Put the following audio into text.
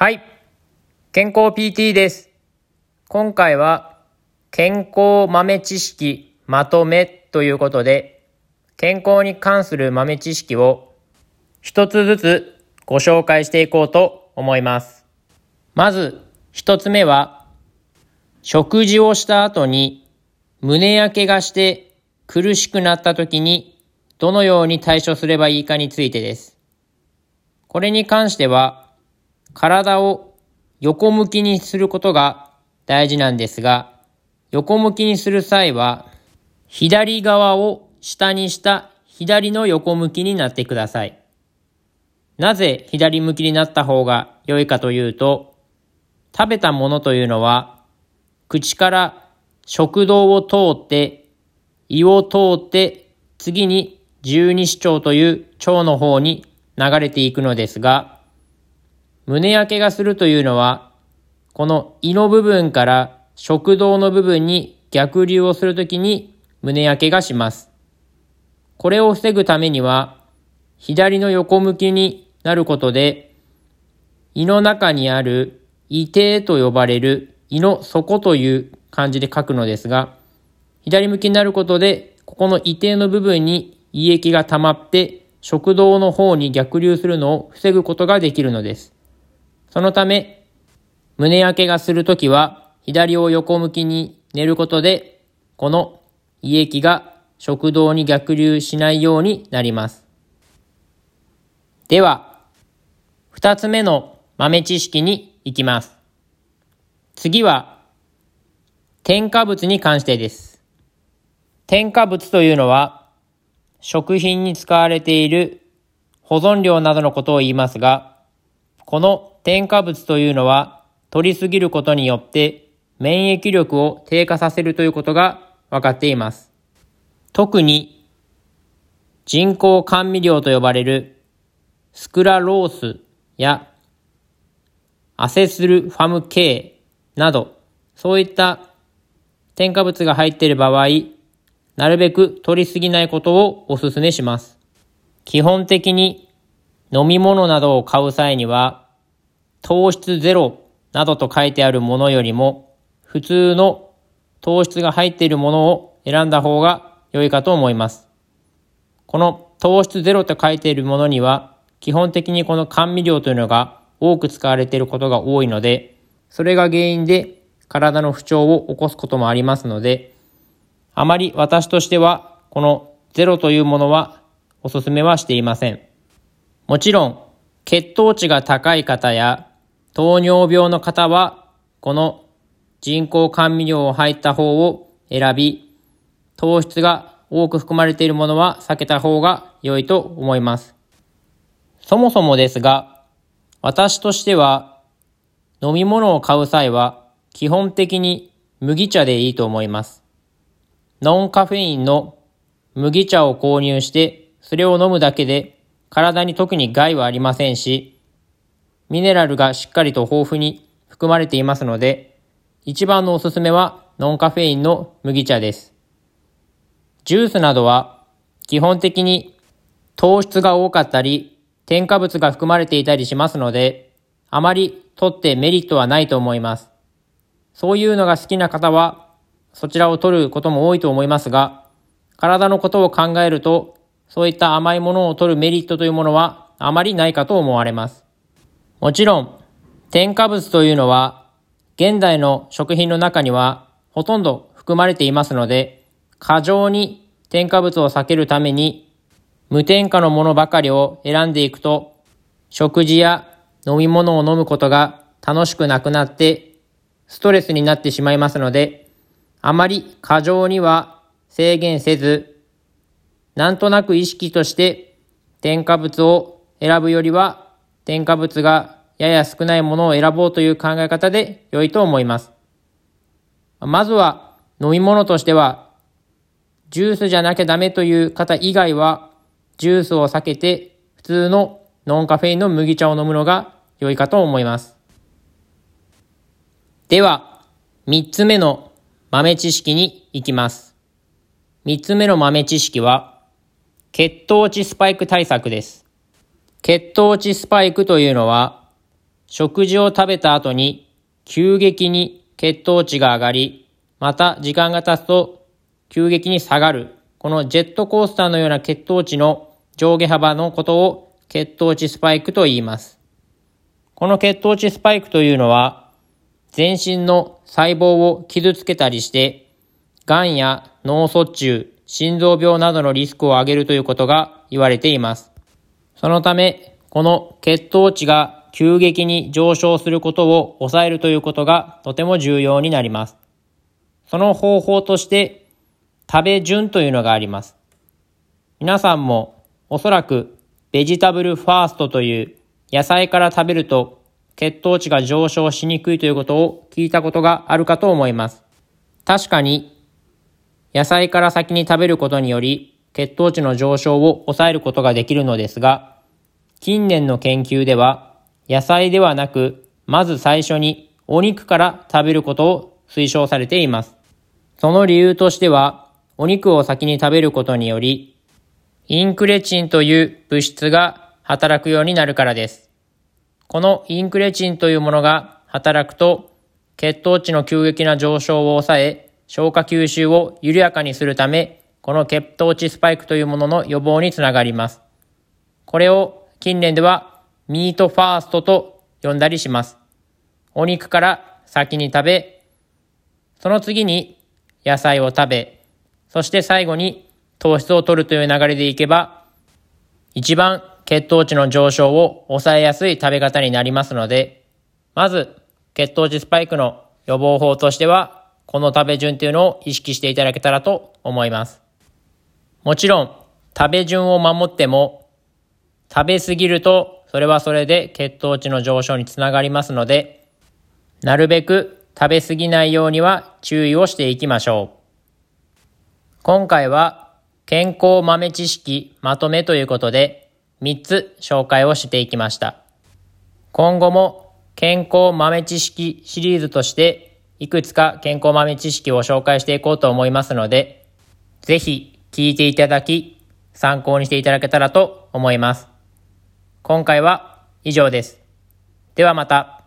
はい。健康 PT です。今回は健康豆知識まとめということで、健康に関する豆知識を一つずつご紹介していこうと思います。まず一つ目は、食事をした後に胸焼けがして苦しくなった時にどのように対処すればいいかについてです。これに関しては、体を横向きにすることが大事なんですが、横向きにする際は、左側を下にした左の横向きになってください。なぜ左向きになった方が良いかというと、食べたものというのは、口から食道を通って、胃を通って、次に十二指腸という腸の方に流れていくのですが、胸焼けがするというのは、この胃の部分から食道の部分に逆流をするときに胸焼けがします。これを防ぐためには、左の横向きになることで、胃の中にある胃底と呼ばれる胃の底という漢字で書くのですが、左向きになることで、ここの胃底の部分に胃液が溜まって、食道の方に逆流するのを防ぐことができるのです。そのため、胸焼けがするときは、左を横向きに寝ることで、この胃液が食道に逆流しないようになります。では、二つ目の豆知識に行きます。次は、添加物に関してです。添加物というのは、食品に使われている保存料などのことを言いますが、この添加物というのは取りすぎることによって免疫力を低下させるということが分かっています。特に人工甘味料と呼ばれるスクラロースやアセスルファム K などそういった添加物が入っている場合、なるべく取りすぎないことをお勧めします。基本的に飲み物などを買う際には、糖質ゼロなどと書いてあるものよりも、普通の糖質が入っているものを選んだ方が良いかと思います。この糖質ゼロと書いているものには、基本的にこの甘味料というのが多く使われていることが多いので、それが原因で体の不調を起こすこともありますので、あまり私としては、このゼロというものはお勧めはしていません。もちろん、血糖値が高い方や糖尿病の方は、この人工甘味料を入った方を選び、糖質が多く含まれているものは避けた方が良いと思います。そもそもですが、私としては、飲み物を買う際は、基本的に麦茶でいいと思います。ノンカフェインの麦茶を購入して、それを飲むだけで体に特に害はありませんし、ミネラルがしっかりと豊富に含まれていますので、一番のおすすめはノンカフェインの麦茶です。ジュースなどは基本的に糖質が多かったり、添加物が含まれていたりしますので、あまり取ってメリットはないと思います。そういうのが好きな方は、そちらを取ることも多いと思いますが、体のことを考えると、そういった甘いものを取るメリットというものはあまりないかと思われます。もちろん、添加物というのは、現代の食品の中にはほとんど含まれていますので、過剰に添加物を避けるために、無添加のものばかりを選んでいくと、食事や飲み物を飲むことが楽しくなくなって、ストレスになってしまいますので、あまり過剰には制限せず、なんとなく意識として添加物を選ぶよりは、添加物がやや少ないものを選ぼうという考え方で良いと思います。まずは飲み物としては、ジュースじゃなきゃダメという方以外は、ジュースを避けて普通のノンカフェインの麦茶を飲むのが良いかと思います。では、三つ目の豆知識に行きます。三つ目の豆知識は、血糖値スパイク対策です。血糖値スパイクというのは、食事を食べた後に急激に血糖値が上がり、また時間が経つと急激に下がる。このジェットコースターのような血糖値の上下幅のことを血糖値スパイクと言います。この血糖値スパイクというのは、全身の細胞を傷つけたりして、癌や脳卒中、心臓病などのリスクを上げるということが言われています。そのため、この血糖値が急激に上昇することを抑えるということがとても重要になります。その方法として食べ順というのがあります。皆さんもおそらくベジタブルファーストという野菜から食べると血糖値が上昇しにくいということを聞いたことがあるかと思います。確かに野菜から先に食べることにより血糖値の上昇を抑えることができるのですが、近年の研究では野菜ではなく、まず最初にお肉から食べることを推奨されています。その理由としては、お肉を先に食べることにより、インクレチンという物質が働くようになるからです。このインクレチンというものが働くと、血糖値の急激な上昇を抑え、消化吸収を緩やかにするため、この血糖値スパイクというものの予防につながります。これを近年ではミートファーストと呼んだりします。お肉から先に食べ、その次に野菜を食べ、そして最後に糖質を取るという流れでいけば、一番血糖値の上昇を抑えやすい食べ方になりますので、まず血糖値スパイクの予防法としては、この食べ順というのを意識していただけたらと思います。もちろん、食べ順を守っても、食べすぎると、それはそれで血糖値の上昇につながりますので、なるべく食べすぎないようには注意をしていきましょう。今回は健康豆知識まとめということで3つ紹介をしていきました。今後も健康豆知識シリーズとしていくつか健康豆知識を紹介していこうと思いますので、ぜひ聞いていただき参考にしていただけたらと思います。今回は以上です。ではまた。